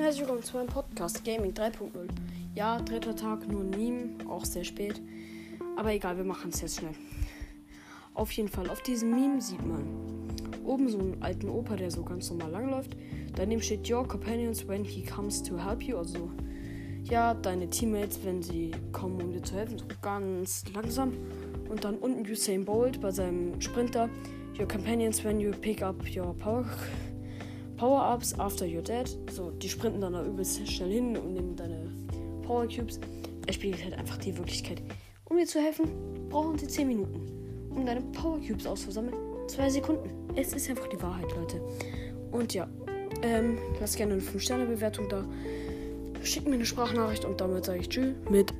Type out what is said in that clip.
herzlich willkommen zu meinem Podcast Gaming 3.0. Ja, dritter Tag, nur Meme, auch sehr spät. Aber egal, wir machen es jetzt schnell. Auf jeden Fall, auf diesem Meme sieht man oben so einen alten Opa, der so ganz normal langläuft. Daneben steht Your companions when he comes to help you. Also, ja, deine Teammates, wenn sie kommen, um dir zu helfen, so ganz langsam. Und dann unten Usain Bolt bei seinem Sprinter. Your companions when you pick up your power Power-Ups after you're dead. So, die sprinten dann da übelst schnell hin und nehmen deine Power Cubes. Er spiegelt halt einfach die Wirklichkeit. Um dir zu helfen, brauchen sie 10 Minuten. Um deine Power Cubes auszusammeln, 2 Sekunden. Es ist einfach die Wahrheit, Leute. Und ja, ähm, lasst gerne eine 5-Sterne-Bewertung da. Schickt mir eine Sprachnachricht und damit sage ich Tschüss mit.